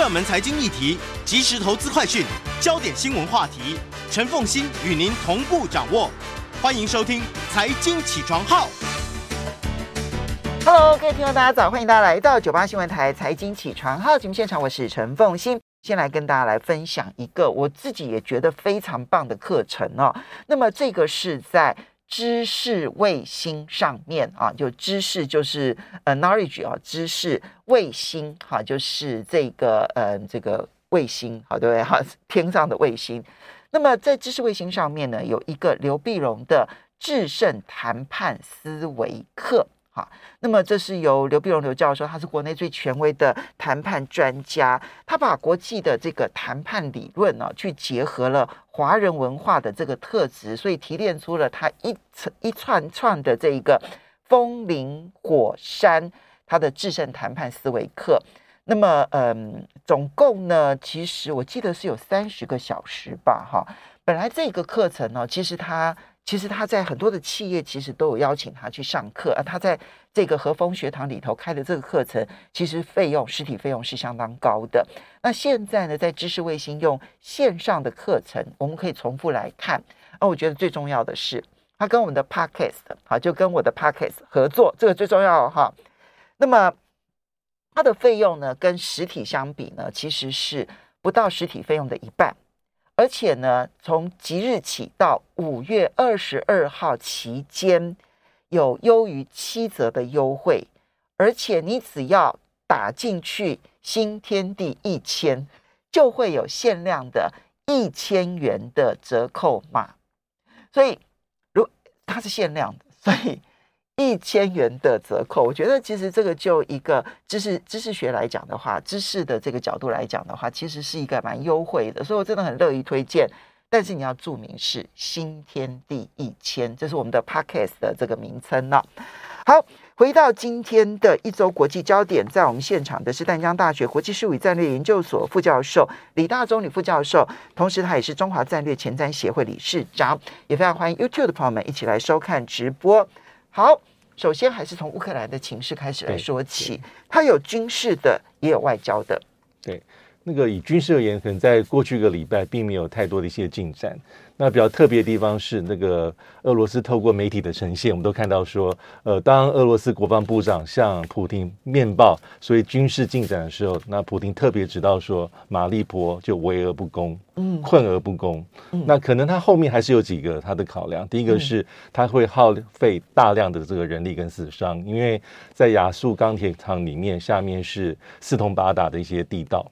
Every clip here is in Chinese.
热门财经议题、即时投资快讯、焦点新闻话题，陈凤欣与您同步掌握。欢迎收听《财经起床号》。Hello，各位听众，大家早！欢迎大家来到九八新闻台《财经起床号》节目现场，我是陈凤欣。先来跟大家来分享一个我自己也觉得非常棒的课程哦。那么这个是在。知识卫星上面啊，就知识就是呃 knowledge 啊，知识卫星哈，就是这个呃这个卫星好对不对哈？天上的卫星。那么在知识卫星上面呢，有一个刘碧荣的制胜谈判思维课。好，那么这是由刘碧荣刘教授，他是国内最权威的谈判专家，他把国际的这个谈判理论呢、啊，去结合了华人文化的这个特质，所以提炼出了他一一串串的这一个风林火山，他的制胜谈判思维课。那么，嗯，总共呢，其实我记得是有三十个小时吧，哈。本来这个课程呢，其实他。其实他在很多的企业其实都有邀请他去上课，啊他在这个和风学堂里头开的这个课程，其实费用实体费用是相当高的。那现在呢，在知识卫星用线上的课程，我们可以重复来看。而我觉得最重要的是，他跟我们的 Podcast 好，就跟我的 Podcast 合作，这个最重要哈。那么它的费用呢，跟实体相比呢，其实是不到实体费用的一半。而且呢，从即日起到五月二十二号期间，有优于七折的优惠。而且你只要打进去“新天地一千”，就会有限量的一千元的折扣码。所以，如它是限量的，所以。一千元的折扣，我觉得其实这个就一个知识知识学来讲的话，知识的这个角度来讲的话，其实是一个蛮优惠的，所以我真的很乐意推荐。但是你要注明是新天地一千，这是我们的 Podcast 的这个名称了。好，回到今天的一周国际焦点，在我们现场的是淡江大学国际事务与战略研究所副教授李大中李副教授，同时他也是中华战略前瞻协会理事长，也非常欢迎 YouTube 的朋友们一起来收看直播。好。首先，还是从乌克兰的情势开始来说起。它有军事的，也有外交的。对，那个以军事而言，可能在过去一个礼拜，并没有太多的一些进展。那比较特别的地方是，那个俄罗斯透过媒体的呈现，我们都看到说，呃，当俄罗斯国防部长向普京面报所以军事进展的时候，那普京特别知道说，马利波就围而不攻，嗯，困而不攻。嗯，那可能他后面还是有几个他的考量。第一个是他会耗费大量的这个人力跟死伤，因为在亚速钢铁厂里面，下面是四通八达的一些地道。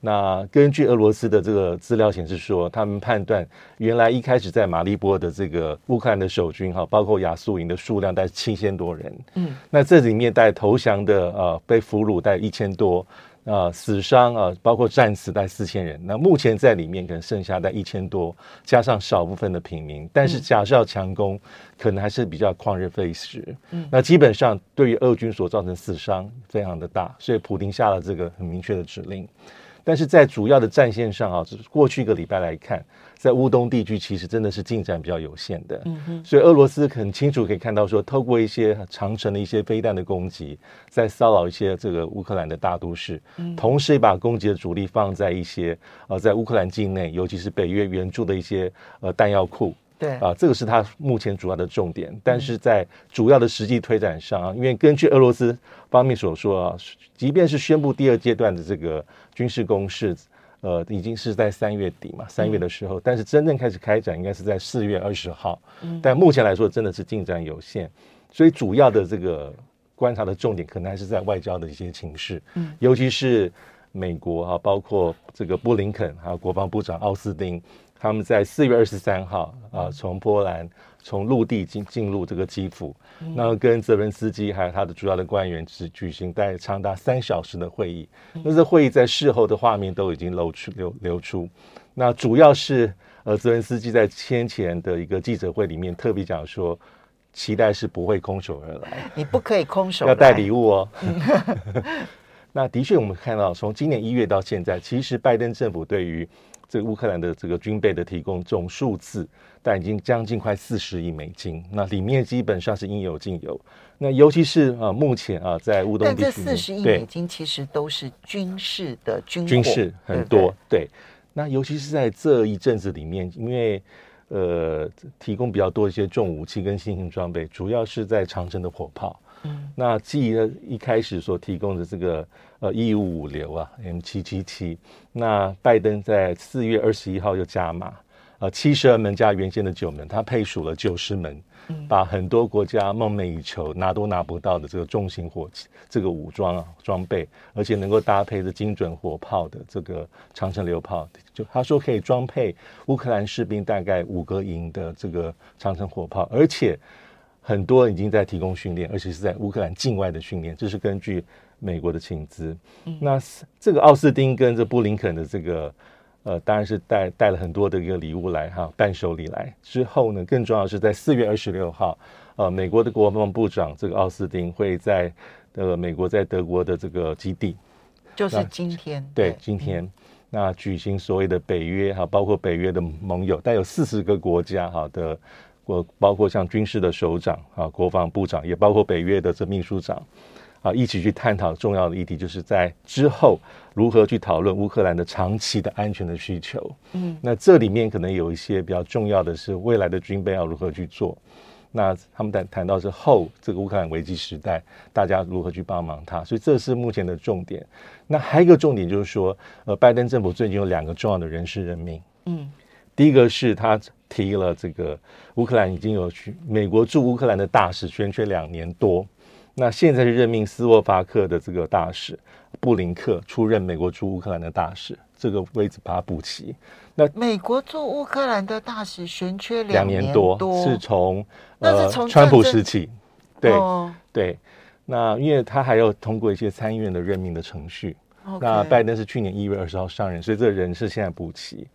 那根据俄罗斯的这个资料显示说，他们判断原来一开始在马利波的这个乌克兰的守军哈，包括亚速营的数量大概七千多人，嗯，那这里面带投降的呃被俘虏带一千多，啊、呃、死伤啊、呃、包括战死带四千人，那目前在里面可能剩下带一千多，加上少部分的平民，但是假设要强攻，可能还是比较旷日费时，嗯，那基本上对于俄军所造成死伤非常的大，所以普京下了这个很明确的指令。但是在主要的战线上啊，过去一个礼拜来看，在乌东地区其实真的是进展比较有限的。嗯哼，所以俄罗斯很清楚可以看到说，透过一些长城的一些飞弹的攻击，在骚扰一些这个乌克兰的大都市，嗯。同时也把攻击的主力放在一些呃在乌克兰境内，尤其是北约援助的一些呃弹药库。对。啊，这个是他目前主要的重点，但是在主要的实际推展上啊，因为根据俄罗斯方面所说啊，即便是宣布第二阶段的这个军事攻势，呃，已经是在三月底嘛，三月的时候，但是真正开始开展应该是在四月二十号，但目前来说真的是进展有限，所以主要的这个观察的重点可能还是在外交的一些情势，尤其是美国啊，包括这个布林肯还有国防部长奥斯汀。他们在四月二十三号啊，从波兰从陆地进进入这个基辅，那跟泽伦斯基还有他的主要的官员是举行大概长达三小时的会议。那这会议在事后的画面都已经露出流流出。那主要是呃，泽伦斯基在先前的一个记者会里面特别讲说，期待是不会空手而来。你不可以空手，要带礼物哦。那的确，我们看到从今年一月到现在，其实拜登政府对于这个乌克兰的这个军备的提供总数字，但已经将近快四十亿美金。那里面基本上是应有尽有。那尤其是啊，目前啊，在乌东地区，但这四十亿美金其实都是军事的军军事很多。对，对，那尤其是在这一阵子里面，因为呃，提供比较多一些重武器跟新型装备，主要是在长城的火炮。嗯，那继一开始所提供的这个呃一五五流啊 M 七七七，那拜登在四月二十一号又加码，呃七十二门加原先的九门，他配属了九十门，把很多国家梦寐以求拿都拿不到的这个重型火器这个武装啊装备，而且能够搭配着精准火炮的这个长城榴炮，就他说可以装配乌克兰士兵大概五个营的这个长城火炮，而且。很多已经在提供训练，而且是在乌克兰境外的训练，这是根据美国的请资。嗯、那这个奥斯汀跟这布林肯的这个，呃，当然是带带了很多的一个礼物来哈，伴手礼来。之后呢，更重要的是在四月二十六号，呃，美国的国防部长这个奥斯汀会在呃美国在德国的这个基地，就是今天，对，对，今天、嗯、那举行所谓的北约哈，包括北约的盟友，带有四十个国家哈的。我包括像军事的首长啊，国防部长，也包括北约的这秘书长啊，一起去探讨重要的议题，就是在之后如何去讨论乌克兰的长期的安全的需求。嗯，那这里面可能有一些比较重要的是未来的军备要如何去做。那他们谈谈到是后这个乌克兰危机时代，大家如何去帮忙他，所以这是目前的重点。那还有一个重点就是说，呃，拜登政府最近有两个重要的人事任命。嗯。第一个是他提了这个乌克兰已经有去美国驻乌克兰的大使悬缺两年多，那现在是任命斯洛伐克的这个大使布林克出任美国驻乌克兰的大使，这个位置把它补齐。那美国驻乌克兰的大使悬缺两年多，是从呃川普时期，对、哦、对，那因为他还要通过一些参议院的任命的程序。那拜登是去年一月二十号上任，所以这个人是现在补齐。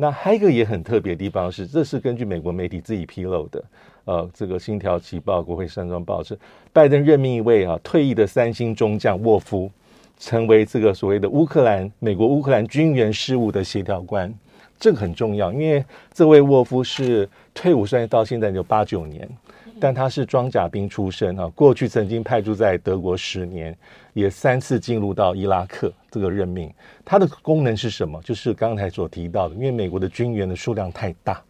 那还有一个也很特别的地方是，这是根据美国媒体自己披露的，呃，这个《星条旗报》、《国会山庄报》是拜登任命一位啊退役的三星中将沃夫，成为这个所谓的乌克兰美国乌克兰军援事务的协调官，这个很重要，因为这位沃夫是退伍，虽然到现在有八九年。但他是装甲兵出身啊，过去曾经派驻在德国十年，也三次进入到伊拉克这个任命。他的功能是什么？就是刚才所提到的，因为美国的军援的数量太大，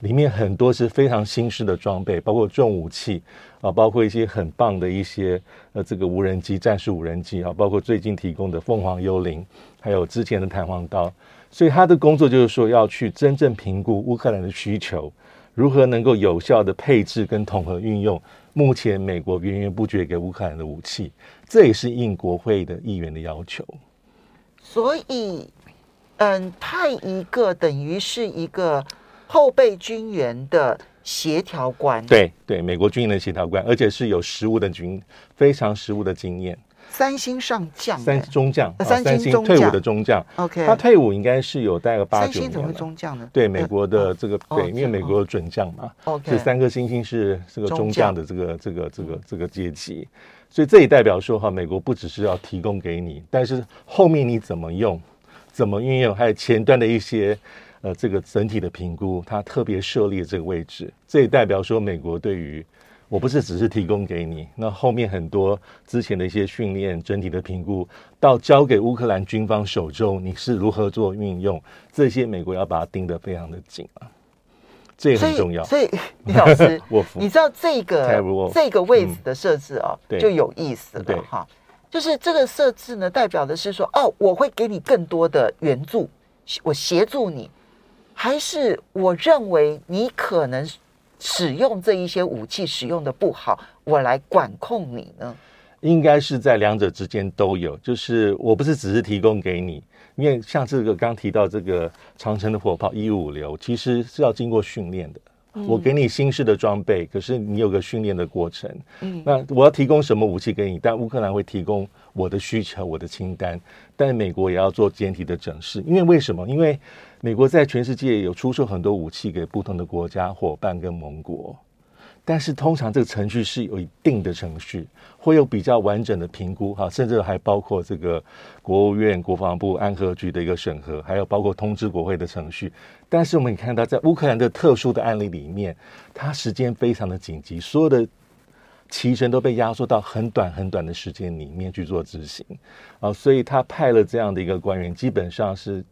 里面很多是非常新式的装备，包括重武器啊，包括一些很棒的一些呃这个无人机、战术无人机啊，包括最近提供的凤凰幽灵，还有之前的弹簧刀。所以他的工作就是说要去真正评估乌克兰的需求。如何能够有效的配置跟统合运用目前美国源源不绝给乌克兰的武器，这也是应国会的议员的要求。所以，嗯，派一个等于是一个后备军援的协调官。对对，美国军人的协调官，而且是有实务的军，非常实务的经验。三星上将，三中将，三星中退伍的中将。OK，他退伍应该是有带个八九年。三星怎么会中将呢？对，美国的这个对，因为美国有准将嘛。OK，这三颗星星是这个中将的这个这个这个这个阶级，所以这也代表说哈，美国不只是要提供给你，但是后面你怎么用，怎么运用，还有前端的一些呃这个整体的评估，它特别设立这个位置，这也代表说美国对于。我不是只是提供给你，那后面很多之前的一些训练、整体的评估，到交给乌克兰军方手中，你是如何做运用？这些美国要把它盯得非常的紧啊，这也很重要。所以，李老师，你知道这个这个位置的设置哦，嗯、就有意思了哈。就是这个设置呢，代表的是说，哦，我会给你更多的援助，我协助你，还是我认为你可能。使用这一些武器使用的不好，我来管控你呢？应该是在两者之间都有。就是我不是只是提供给你，因为像这个刚提到这个长城的火炮一五流，其实是要经过训练的。嗯、我给你新式的装备，可是你有个训练的过程。嗯，那我要提供什么武器给你？但乌克兰会提供我的需求、我的清单，但美国也要做简体的整饰。因为为什么？因为美国在全世界有出售很多武器给不同的国家伙伴跟盟国，但是通常这个程序是有一定的程序，会有比较完整的评估哈，甚至还包括这个国务院、国防部、安和局的一个审核，还有包括通知国会的程序。但是我们看到，在乌克兰的特殊的案例里面，它时间非常的紧急，所有的期程都被压缩到很短很短的时间里面去做执行啊，所以他派了这样的一个官员，基本上是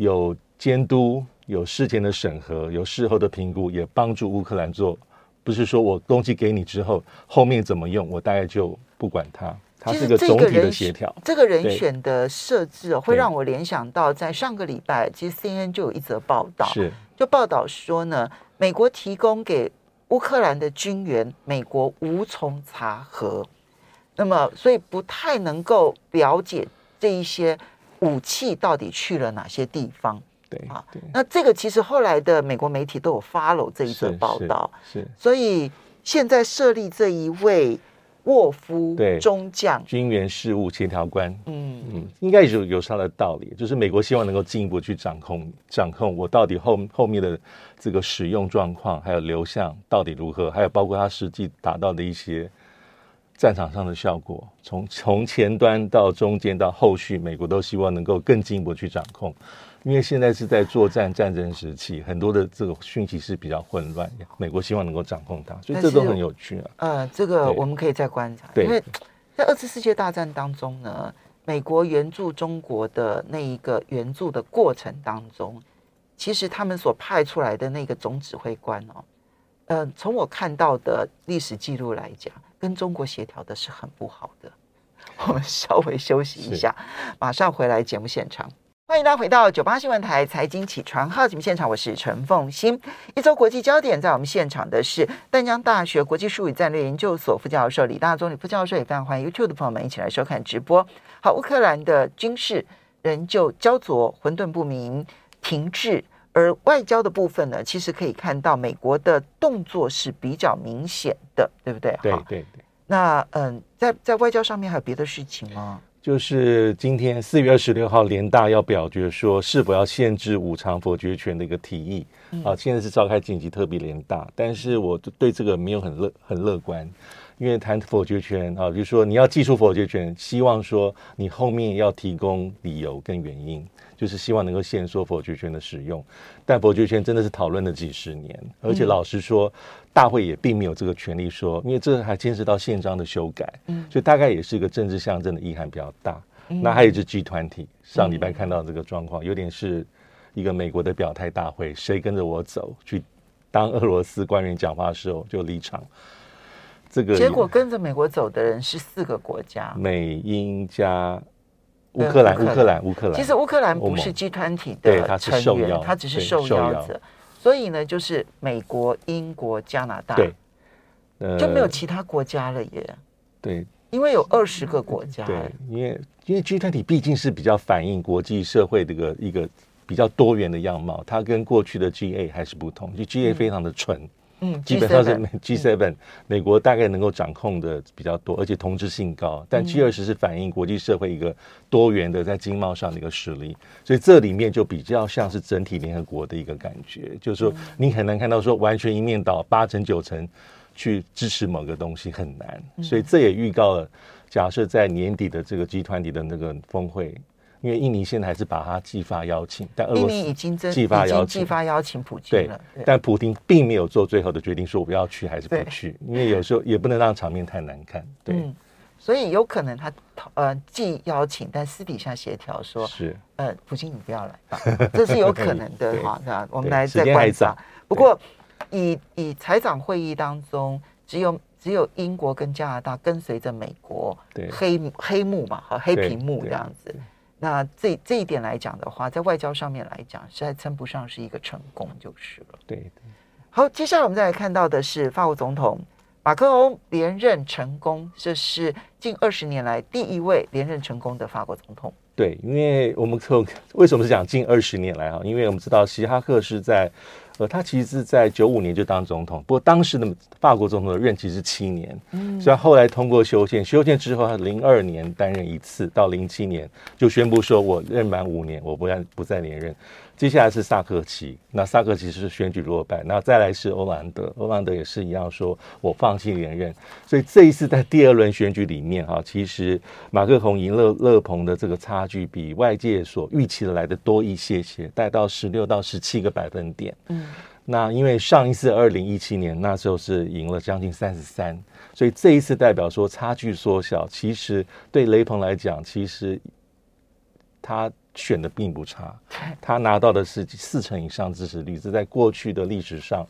有监督、有事前的审核、有事后的评估，也帮助乌克兰做。不是说我东西给你之后，后面怎么用，我大概就不管它。它是个总体的协调。这个人选的设置会让我联想到，在上个礼拜，其实 CNN 就有一则报道，是就报道说呢，美国提供给乌克兰的军援，美国无从查核，那么所以不太能够了解这一些武器到底去了哪些地方。对啊，那这个其实后来的美国媒体都有 follow 这一则报道，是，所以现在设立这一位沃夫中将。军援事务协调官，嗯。嗯，应该有有他的道理，就是美国希望能够进一步去掌控掌控我到底后后面的这个使用状况，还有流向到底如何，还有包括他实际达到的一些战场上的效果，从从前端到中间到后续，美国都希望能够更进一步去掌控。因为现在是在作战战争时期，很多的这个讯息是比较混乱，美国希望能够掌控它，所以这都很有趣啊。呃，这个我们可以再观察，因为在二次世界大战当中呢，美国援助中国的那一个援助的过程当中，其实他们所派出来的那个总指挥官哦，呃，从我看到的历史记录来讲，跟中国协调的是很不好的。我们稍微休息一下，马上回来节目现场。欢迎大家回到九八新闻台财经起床号节目现场，我是陈凤欣。一周国际焦点，在我们现场的是淡江大学国际术语战略研究所副教授李大中李副教授，也非常欢迎 YouTube 的朋友们一起来收看直播。好，乌克兰的军事仍旧焦灼、混沌不明、停滞，而外交的部分呢，其实可以看到美国的动作是比较明显的，对不对？对对对。那嗯，在在外交上面还有别的事情吗？就是今天四月二十六号，联大要表决说是否要限制五常否决权的一个提议。啊，现在是召开紧急特别联大，但是我对这个没有很乐很乐观，因为谈否决权啊，就是说你要祭出否决权，希望说你后面要提供理由跟原因，就是希望能够限缩否决权的使用。但否决权真的是讨论了几十年，而且老实说。大会也并没有这个权利说，因为这还牵涉到宪章的修改，嗯，所以大概也是一个政治象征的意涵比较大。嗯、那还有一支 G 团体上礼拜看到这个状况，有点是一个美国的表态大会，谁跟着我走去当俄罗斯官员讲话的时候就离场。这个结果跟着美国走的人是四个国家：美、英加乌克兰、乌克兰、乌克兰。其实乌克兰不是 G 团体的成员，他只是受邀者。所以呢，就是美国、英国、加拿大，对，呃，就没有其他国家了耶。对，因为有二十个国家。对，因为因为 G 团体毕竟是比较反映国际社会的一个一个比较多元的样貌，它跟过去的 GA 还是不同。就 GA 非常的纯。嗯嗯，基本上是 G7，嗯，美国大概能够掌控的比较多，而且同质性高。但 G20 是反映国际社会一个多元的在经贸上的一个实力，所以这里面就比较像是整体联合国的一个感觉，就是说你很难看到说完全一面倒八成九成去支持某个东西很难，所以这也预告了，假设在年底的这个集团里的那个峰会。因为印尼现在还是把他寄发邀请，但俄罗斯已经寄发邀请，寄发邀请普京了。对，但普京并没有做最后的决定，说我要去还是不去。因为有时候也不能让场面太难看。对，嗯、所以有可能他呃寄邀请，但私底下协调说是呃普京你不要来吧，这是有可能的 哈。那我们来再观察。不过以以财长会议当中，只有只有英国跟加拿大跟随着美国，对黑黑幕嘛和黑屏幕这样子。那这这一点来讲的话，在外交上面来讲，实在称不上是一个成功就是了。对对。好，接下来我们再来看到的是法国总统马克龙连任成功，这是近二十年来第一位连任成功的法国总统。对，因为我们从为什么是讲近二十年来哈？因为我们知道希哈克是在。呃，他其实是在九五年就当总统，不过当时的法国总统的任期是七年，嗯，所以后来通过修宪，修宪之后他零二年担任一次，到零七年就宣布说我任满五年，我不再不再连任。接下来是萨克奇，那萨克奇是选举落败，那再来是欧兰德，欧兰德也是一样说我放弃连任。所以这一次在第二轮选举里面哈，其实马克宏赢了勒庞的这个差距比外界所预期的来的多一些些，带到十六到十七个百分点。嗯，那因为上一次二零一七年那时候是赢了将近三十三，所以这一次代表说差距缩小。其实对勒庞来讲，其实他。选的并不差，他拿到的是四成以上支持率，这在过去的历史上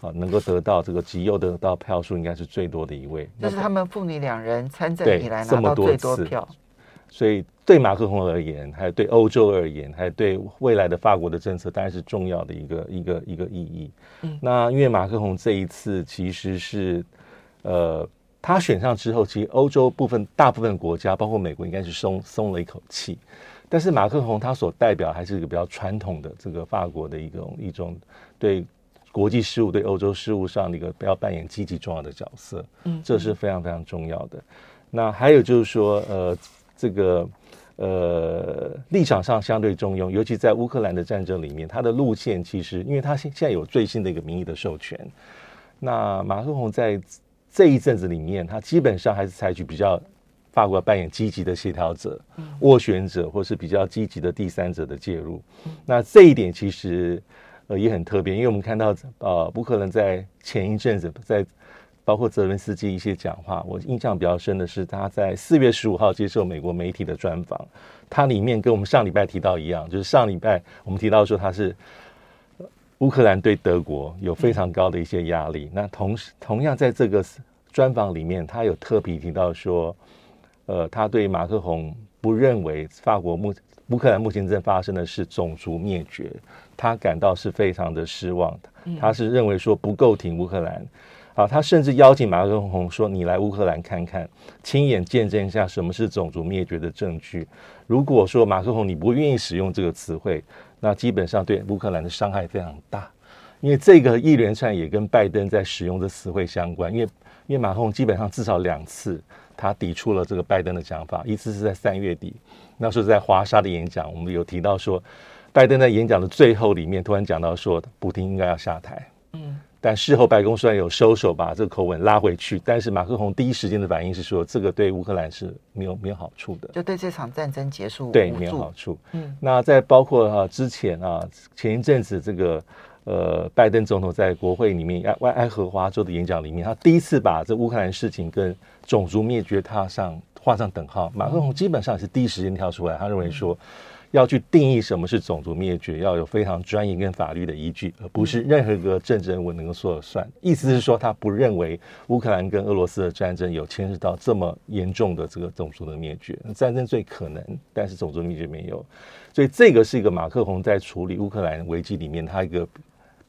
啊，能够得到这个极右得到票数应该是最多的一位。这是他们父女两人参政以来拿到最多票。所以对马克宏而言，还有对欧洲而言，还有对未来的法国的政策，当然是重要的一个一个一个意义。嗯，那因为马克宏这一次其实是呃，他选上之后，其实欧洲部分大部分国家，包括美国，应该是松松了一口气。但是马克宏他所代表还是一个比较传统的这个法国的一种一种对国际事务、对欧洲事务上的一个要扮演积极重要的角色，嗯，这是非常非常重要的。那还有就是说，呃，这个呃立场上相对中庸，尤其在乌克兰的战争里面，他的路线其实，因为他现现在有最新的一个民意的授权，那马克宏在这一阵子里面，他基本上还是采取比较。法国扮演积极的协调者、斡旋者，或是比较积极的第三者的介入。那这一点其实呃也很特别，因为我们看到呃乌克兰在前一阵子在包括泽伦斯基一些讲话，我印象比较深的是他在四月十五号接受美国媒体的专访，他里面跟我们上礼拜提到一样，就是上礼拜我们提到说他是乌克兰对德国有非常高的一些压力。那同时同样在这个专访里面，他有特别提到说。呃，他对马克宏不认为法国目乌克兰目前正发生的是种族灭绝，他感到是非常的失望的。他是认为说不够挺乌克兰，啊，他甚至邀请马克宏说：“你来乌克兰看看，亲眼见证一下什么是种族灭绝的证据。”如果说马克宏你不愿意使用这个词汇，那基本上对乌克兰的伤害非常大。因为这个一连串也跟拜登在使用的词汇相关，因为因为马克宏基本上至少两次。他抵触了这个拜登的讲法，一次是在三月底，那时候在华沙的演讲，我们有提到说，拜登在演讲的最后里面突然讲到说，普丁应该要下台。嗯，但事后白宫虽然有收手，把这个口吻拉回去，但是马克宏第一时间的反应是说，这个对乌克兰是没有没有好处的，就对这场战争结束对没有好处。嗯，那在包括啊之前啊前一阵子这个。呃，拜登总统在国会里面爱爱荷华州的演讲里面，他第一次把这乌克兰事情跟种族灭绝踏上画上等号。马克龙基本上也是第一时间跳出来，他认为说要去定义什么是种族灭绝，要有非常专业跟法律的依据，而不是任何一个政治人物能够说了算。意思是说，他不认为乌克兰跟俄罗斯的战争有牵涉到这么严重的这个种族的灭绝。战争最可能，但是种族灭绝没有。所以这个是一个马克龙在处理乌克兰危机里面他一个。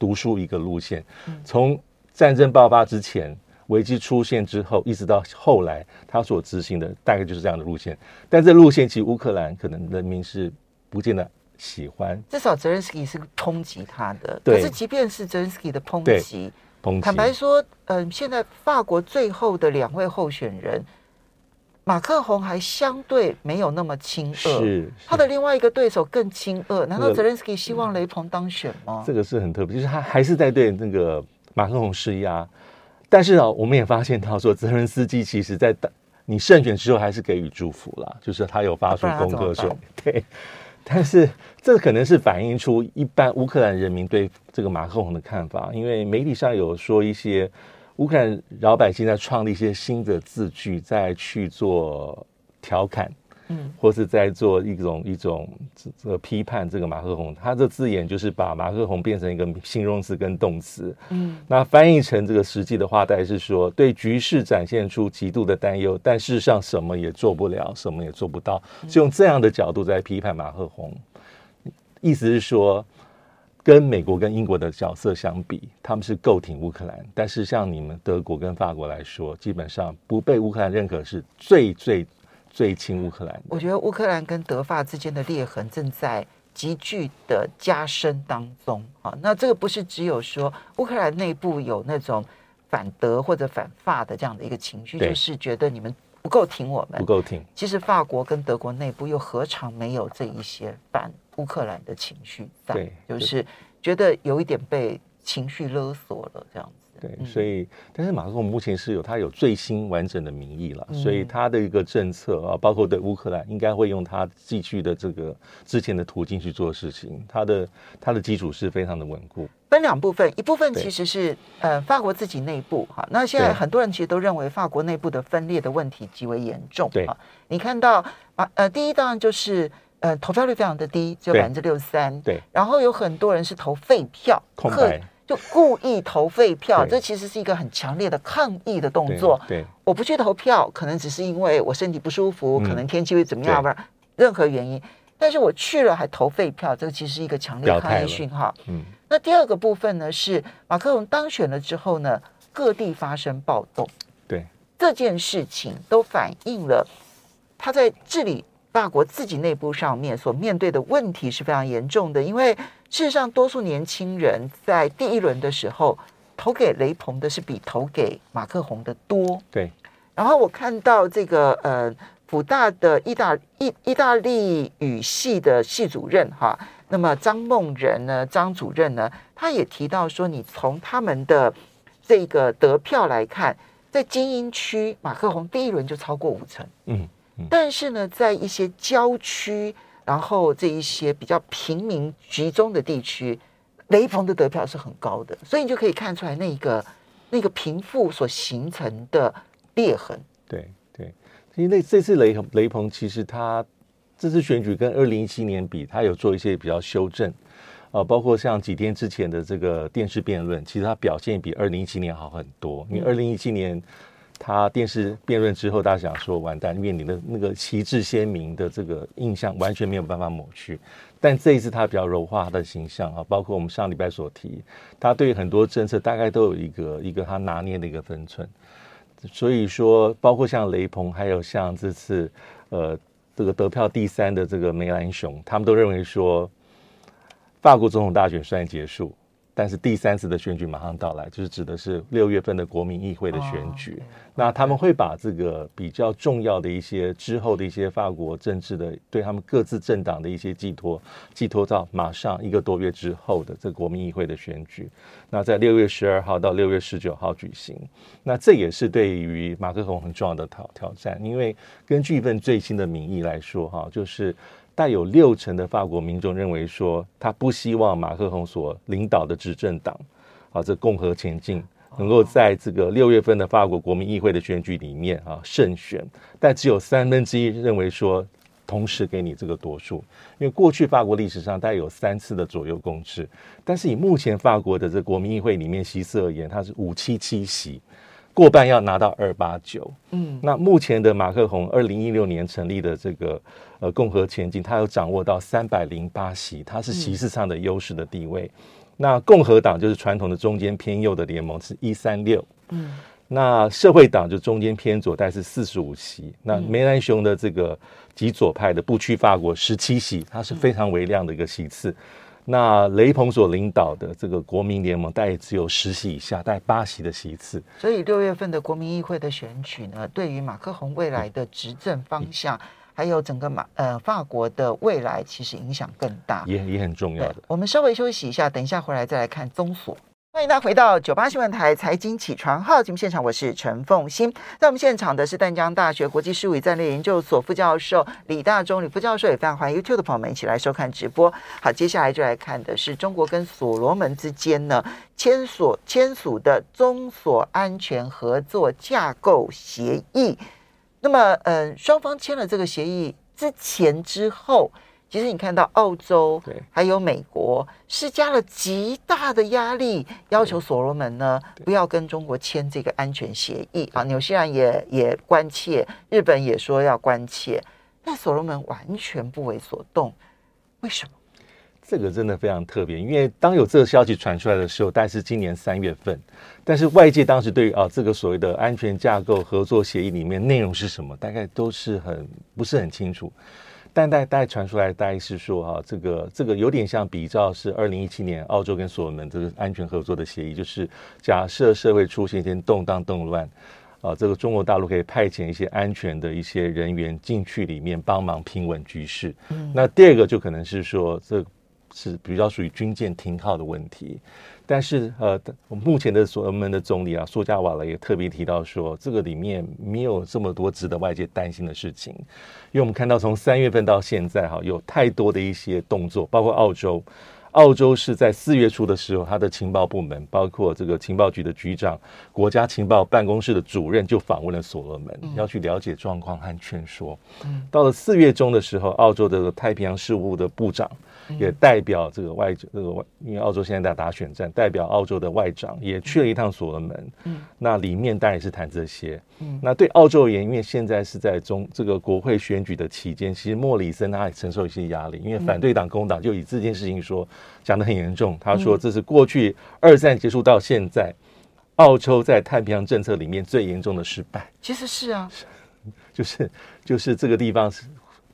读书一个路线，从战争爆发之前，危机出现之后，一直到后来，他所执行的大概就是这样的路线。但这路线其实乌克兰可能人民是不见得喜欢。至少泽连斯基是抨击他的，可是即便是泽连斯基的抨击，抨击，坦白说，嗯、呃，现在法国最后的两位候选人。马克宏还相对没有那么亲俄，是他的另外一个对手更亲俄。难道泽连斯基希望雷朋当选吗？这个是很特别，就是他还是在对那个马克宏施压。但是啊，我们也发现到说，泽连斯基其实在你胜选之后还是给予祝福了，就是他有发出公歌说对。但是这可能是反映出一般乌克兰人民对这个马克宏的看法，因为媒体上有说一些。乌克兰老百姓在创立一些新的字句，在去做调侃，嗯，或是在做一种一种这个批判这个马克宏，他的字眼就是把马克宏变成一个形容词跟动词，嗯，那翻译成这个实际的话，大概是说对局势展现出极度的担忧，但事实上什么也做不了，什么也做不到，是用这样的角度在批判马克宏，意思是说。跟美国跟英国的角色相比，他们是够挺乌克兰，但是像你们德国跟法国来说，基本上不被乌克兰认可是最最最亲乌克兰。我觉得乌克兰跟德法之间的裂痕正在急剧的加深当中啊。那这个不是只有说乌克兰内部有那种反德或者反法的这样的一个情绪，就是觉得你们不够挺我们，不够挺。其实法国跟德国内部又何尝没有这一些反乌克兰的情绪在，对，就是觉得有一点被情绪勒索了这样子。对，所以，但是马克龙目前是有他有最新完整的民意了，嗯、所以他的一个政策啊，包括对乌克兰，应该会用他继续的这个之前的途径去做事情。他的他的基础是非常的稳固。分两部分，一部分其实是呃法国自己内部哈，那现在很多人其实都认为法国内部的分裂的问题极为严重。对，你看到啊呃，第一当然就是。呃，投票率非常的低，只有百分之六十三。对，然后有很多人是投废票，空白，就故意投废票，这其实是一个很强烈的抗议的动作。对，对我不去投票，可能只是因为我身体不舒服，嗯、可能天气会怎么样，不任何原因。但是我去了还投废票，这个其实是一个强烈抗议讯号。嗯，那第二个部分呢，是马克龙当选了之后呢，各地发生暴动。对，这件事情都反映了他在治理。法国自己内部上面所面对的问题是非常严重的，因为事实上，多数年轻人在第一轮的时候投给雷鹏的是比投给马克宏的多。对。然后我看到这个呃，辅大的意大意意大利语系的系主任哈，那么张梦仁呢，张主任呢，他也提到说，你从他们的这个得票来看，在精英区，马克宏第一轮就超过五成。嗯。但是呢，在一些郊区，然后这一些比较平民集中的地区，雷鹏的得票是很高的，所以你就可以看出来那个那个贫富所形成的裂痕。对对，因为这次雷雷鹏其实他这次选举跟二零一七年比，他有做一些比较修正啊，包括像几天之前的这个电视辩论，其实他表现比二零一七年好很多，因为二零一七年。他电视辩论之后，大家想说完蛋，面临的那个旗帜鲜明的这个印象完全没有办法抹去。但这一次他比较柔化他的形象啊，包括我们上礼拜所提，他对很多政策大概都有一个一个他拿捏的一个分寸。所以说，包括像雷鹏，还有像这次呃这个得票第三的这个梅兰雄，他们都认为说，法国总统大选虽然结束。但是第三次的选举马上到来，就是指的是六月份的国民议会的选举。Oh. 那他们会把这个比较重要的一些之后的一些法国政治的对他们各自政党的一些寄托，寄托到马上一个多月之后的这国民议会的选举。那在六月十二号到六月十九号举行。那这也是对于马克龙很重要的挑挑战，因为根据一份最新的民意来说，哈，就是。带有六成的法国民众认为说，他不希望马克宏所领导的执政党，啊，这共和前进能够在这个六月份的法国国民议会的选举里面啊胜选，但只有三分之一认为说，同时给你这个多数，因为过去法国历史上大概有三次的左右共治，但是以目前法国的这国民议会里面席次而言，它是五七七席。过半要拿到二八九，嗯，那目前的马克宏二零一六年成立的这个呃共和前进，他有掌握到三百零八席，他是席次上的优势的地位。嗯、那共和党就是传统的中间偏右的联盟是一三六，嗯，那社会党就中间偏左，大概是四十五席。那梅兰雄的这个极左派的不屈法国十七席，它是非常微量的一个席次。嗯那雷鹏所领导的这个国民联盟，大概只有十席以下，大概八席的席次。所以六月份的国民议会的选举呢，对于马克宏未来的执政方向，嗯、还有整个马呃法国的未来，其实影响更大，也也很重要的。我们稍微休息一下，等一下回来再来看综所。欢迎大家回到九八新闻台财经起床号节目现场，我是陈凤欣。在我们现场的是淡江大学国际事务与战略研究所副教授李大中李副教授，也非常欢迎 YouTube 的朋友们一起来收看直播。好，接下来就来看的是中国跟所罗门之间呢签所签署的中所安全合作架构协议。那么，嗯，双方签了这个协议之前之后。其实你看到澳洲还有美国施加了极大的压力，要求所罗门呢不要跟中国签这个安全协议啊。纽西兰也也关切，日本也说要关切，但所罗门完全不为所动，为什么？这个真的非常特别，因为当有这个消息传出来的时候，大概是今年三月份，但是外界当时对于啊这个所谓的安全架构合作协议里面内容是什么，大概都是很不是很清楚。但大概传出来，大概是说哈，这个这个有点像比照是二零一七年澳洲跟所罗门这个安全合作的协议，就是假设社会出现一些动荡动乱，啊，这个中国大陆可以派遣一些安全的一些人员进去里面帮忙平稳局势。嗯，那第二个就可能是说，这是比较属于军舰停靠的问题。但是呃，目前的所罗门的总理啊，苏加瓦勒也特别提到说，这个里面没有这么多值得外界担心的事情，因为我们看到从三月份到现在哈，有太多的一些动作，包括澳洲，澳洲是在四月初的时候，他的情报部门，包括这个情报局的局长、国家情报办公室的主任就访问了所罗门，嗯、要去了解状况和劝说。嗯、到了四月中的时候，澳洲的太平洋事务的部长。也代表这个外这个外，因为澳洲现在在打选战，代表澳洲的外长也去了一趟所罗门。嗯，那里面当然是谈这些。嗯，那对澳洲而言，因为现在是在中这个国会选举的期间，其实莫里森他也承受一些压力，因为反对党工党就以这件事情说讲得很严重。他说这是过去二战结束到现在，澳洲在太平洋政策里面最严重的失败。其实是啊，就是就是这个地方是。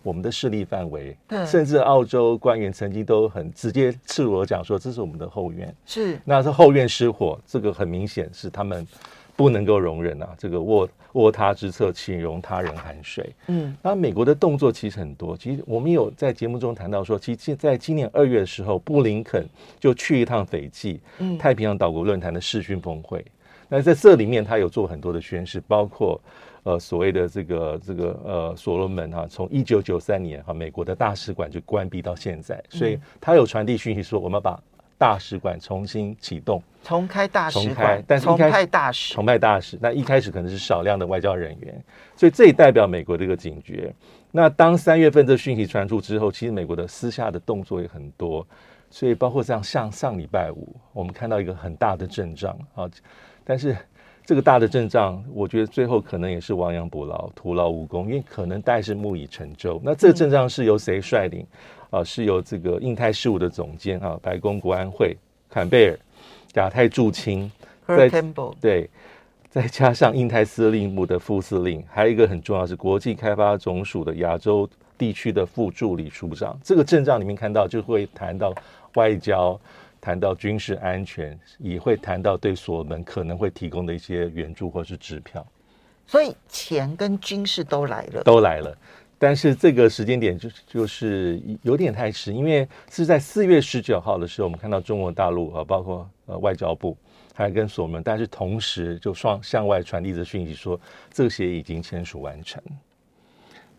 我们的势力范围，对，甚至澳洲官员曾经都很直接赤裸讲说，这是我们的后院，是，那是后院失火，这个很明显是他们不能够容忍啊，这个卧卧榻之侧，岂容他人酣睡？嗯，那美国的动作其实很多，其实我们有在节目中谈到说，其实在今年二月的时候，布林肯就去一趟斐济，嗯，太平洋岛国论坛的视讯峰会，那在这里面他有做很多的宣示，包括。呃，所谓的这个这个呃，所罗门哈，从一九九三年哈，美国的大使馆就关闭到现在，所以他有传递讯息说，我们把大使馆重新启动，重开大使馆，但是重派大使，重派大使。那一开始可能是少量的外交人员，所以这也代表美国的一个警觉。那当三月份这讯息传出之后，其实美国的私下的动作也很多，所以包括像上上礼拜五，我们看到一个很大的阵仗啊，但是。这个大的阵仗，我觉得最后可能也是亡羊补牢、徒劳无功，因为可能大概是木已成舟。那这个阵仗是由谁率领？啊，是由这个印太事务的总监啊，白宫国安会坎贝尔、亚太驻青，在对，再加上印太司令部的副司令，还有一个很重要是国际开发总署的亚洲地区的副助理署长。这个阵仗里面看到就会谈到外交。谈到军事安全，也会谈到对所门可能会提供的一些援助或是支票，所以钱跟军事都来了，都来了。但是这个时间点就就是有点太迟，因为是在四月十九号的时候，我们看到中国大陆啊，包括呃外交部还跟所门，但是同时就双向外传递着讯息说，这些已经签署完成。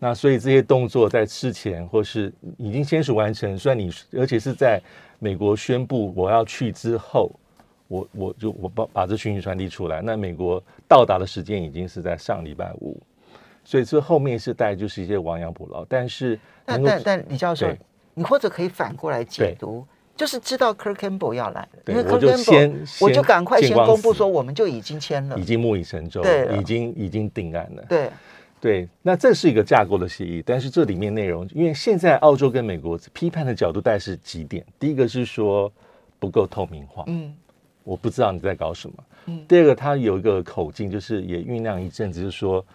那所以这些动作在之前或是已经签署完成，虽然你而且是在。美国宣布我要去之后，我我就我把把这讯息传递出来。那美国到达的时间已经是在上礼拜五，所以这后面是带就是一些亡羊补牢。但是，但但但李教授，你或者可以反过来解读，就是知道 Kirk Campbell 要来了，对因为 Kurt Campbell 我就赶快先公布说我们就已经签了，已经木已成舟，对，已经已经定案了，对。对，那这是一个架构的协议，但是这里面内容，因为现在澳洲跟美国批判的角度大概是几点，第一个是说不够透明化，嗯，我不知道你在搞什么，嗯，第二个他有一个口径，就是也酝酿一阵子，就是说，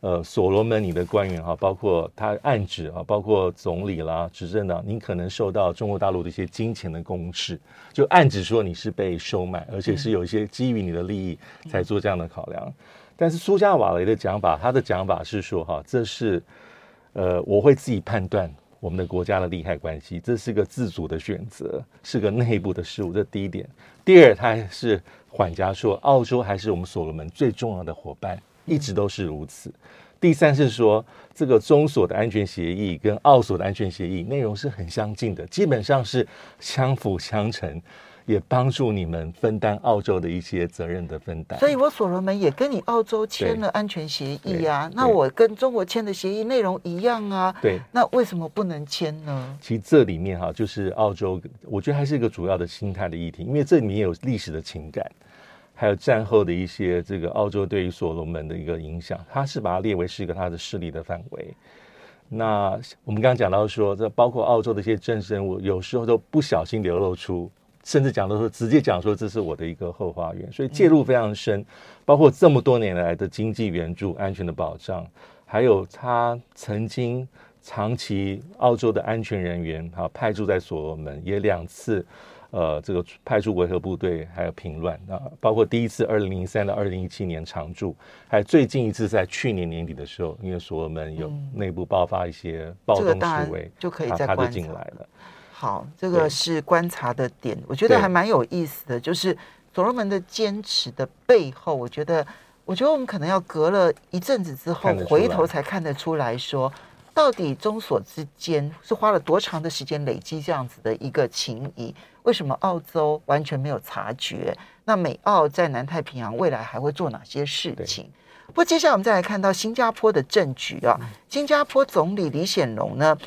呃，所罗门你的官员哈，包括他暗指啊，包括总理啦、执政党，你可能受到中国大陆的一些金钱的攻势，就暗指说你是被收买，而且是有一些基于你的利益才做这样的考量。嗯但是苏加瓦雷的讲法，他的讲法是说，哈，这是，呃，我会自己判断我们的国家的利害关系，这是个自主的选择，是个内部的事务，这第一点。第二，他还是缓颊说，澳洲还是我们所罗门最重要的伙伴，一直都是如此。第三是说，这个中所的安全协议跟澳所的安全协议内容是很相近的，基本上是相辅相成。也帮助你们分担澳洲的一些责任的分担，所以我所罗门也跟你澳洲签了安全协议啊。那我跟中国签的协议内容一样啊。对，那为什么不能签呢？其实这里面哈，就是澳洲，我觉得还是一个主要的心态的议题，因为这里面有历史的情感，还有战后的一些这个澳洲对于所罗门的一个影响，它是把它列为是一个它的势力的范围。那我们刚刚讲到说，这包括澳洲的一些政治人物，有时候都不小心流露出，甚至讲到说，直接讲说这是我的一个后花园，所以介入非常深。包括这么多年来的经济援助、安全的保障，还有他曾经长期澳洲的安全人员啊派驻在所罗门，也两次。呃，这个派出维和部队，还有平乱啊，包括第一次二零零三到二零一七年常驻，还有最近一次在去年年底的时候，因为所罗门有内部爆发一些暴动示威，嗯这个、就可以再观察他就进来了。好，这个是观察的点，我觉得还蛮有意思的，就是所罗门的坚持的背后，我觉得，我觉得我们可能要隔了一阵子之后回头才看得出来说，到底中所之间是花了多长的时间累积这样子的一个情谊。为什么澳洲完全没有察觉？那美澳在南太平洋未来还会做哪些事情？不过接下来我们再来看到新加坡的政局啊，新加坡总理李显龙呢，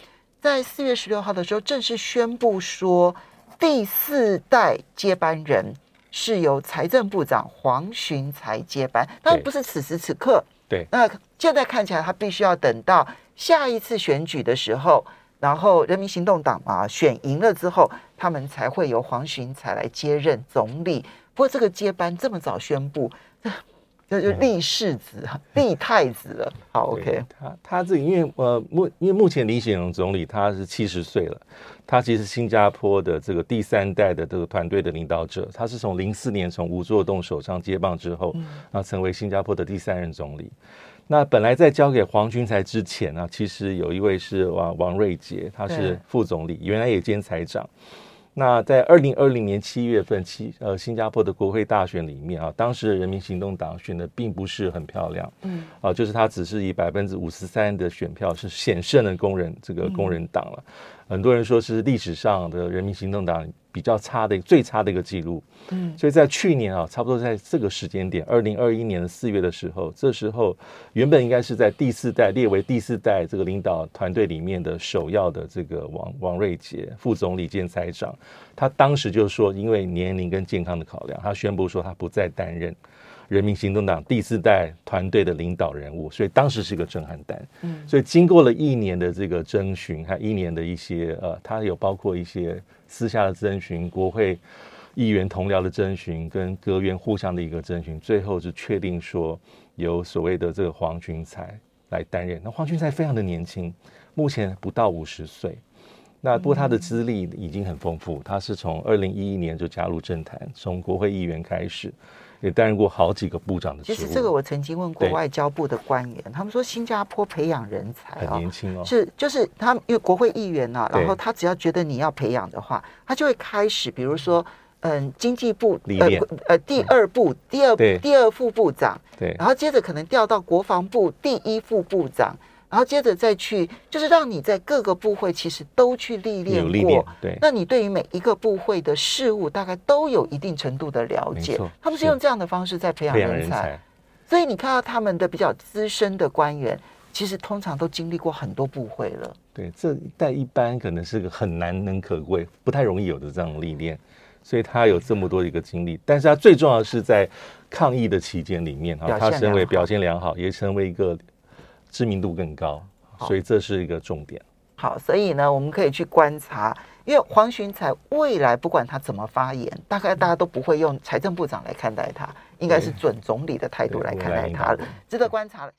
在四月十六号的时候正式宣布说，第四代接班人是由财政部长黄循财接班，当然不是此时此刻。对，那现在看起来他必须要等到下一次选举的时候。然后人民行动党啊选赢了之后，他们才会由黄循才来接任总理。不过这个接班这么早宣布，这就立世子、立太子了。好，OK。他他这因为呃目因为目前李显龙总理他是七十岁了，他其实新加坡的这个第三代的这个团队的领导者，他是从零四年从吴作栋手上接棒之后，啊成为新加坡的第三任总理。那本来在交给黄循财之前呢，其实有一位是王王瑞杰，他是副总理，原来也兼财长。那在二零二零年七月份，七呃新加坡的国会大选里面啊，当时的人民行动党选的并不是很漂亮，嗯，啊，就是他只是以百分之五十三的选票是险胜了工人这个工人党了。很多人说是历史上的人民行动党比较差的最差的一个记录，嗯，所以在去年啊，差不多在这个时间点，二零二一年的四月的时候，这时候原本应该是在第四代列为第四代这个领导团队里面的首要的这个王王瑞杰副总理兼财长，他当时就说，因为年龄跟健康的考量，他宣布说他不再担任。人民行动党第四代团队的领导人物，所以当时是一个震撼弹。嗯，所以经过了一年的这个征询，还一年的一些呃，他有包括一些私下的征询，国会议员同僚的征询，跟阁员互相的一个征询，最后就确定说由所谓的这个黄群才来担任。那黄群才非常的年轻，目前不到五十岁。那不过他的资历已经很丰富，他是从二零一一年就加入政坛，从国会议员开始。也担任过好几个部长的职务。其实这个我曾经问过外交部的官员，他们说新加坡培养人才啊，很年轻哦，是就是他们因为国会议员啊，然后他只要觉得你要培养的话，他就会开始，比如说嗯，经济部呃呃第二部第二第二副部长，对，然后接着可能调到国防部第一副部长。然后接着再去，就是让你在各个部会其实都去历练过，练对，那你对于每一个部会的事物大概都有一定程度的了解。他们是用这样的方式在培养人才，人才，所以你看到他们的比较资深的官员，其实通常都经历过很多部会了。对，这但一般可能是个很难能可贵、不太容易有的这样历练，所以他有这么多的一个经历。但是他最重要的是在抗疫的期间里面哈，他身为表现良好，也成为一个。知名度更高，所以这是一个重点。好，所以呢，我们可以去观察，因为黄循财未来不管他怎么发言，大概大家都不会用财政部长来看待他，应该是准总理的态度来看待他了，值得观察了。